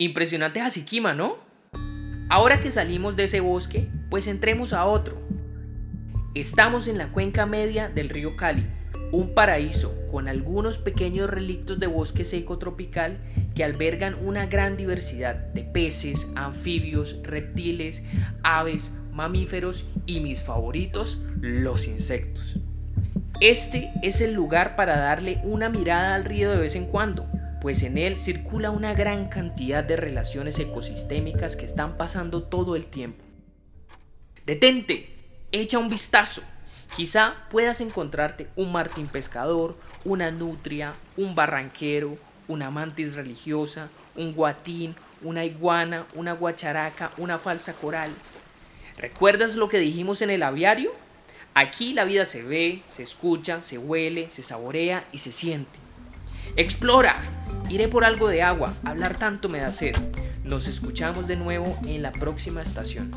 Impresionante Hasiquima, ¿no? Ahora que salimos de ese bosque, pues entremos a otro. Estamos en la cuenca media del río Cali, un paraíso con algunos pequeños relictos de bosque seco tropical que albergan una gran diversidad de peces, anfibios, reptiles, aves, mamíferos y mis favoritos, los insectos. Este es el lugar para darle una mirada al río de vez en cuando, pues en él circula una gran cantidad de relaciones ecosistémicas que están pasando todo el tiempo. Detente, echa un vistazo. Quizá puedas encontrarte un martín pescador, una nutria, un barranquero, una mantis religiosa, un guatín, una iguana, una guacharaca, una falsa coral. ¿Recuerdas lo que dijimos en el aviario? Aquí la vida se ve, se escucha, se huele, se saborea y se siente. Explora. Iré por algo de agua. Hablar tanto me da sed. Nos escuchamos de nuevo en la próxima estación.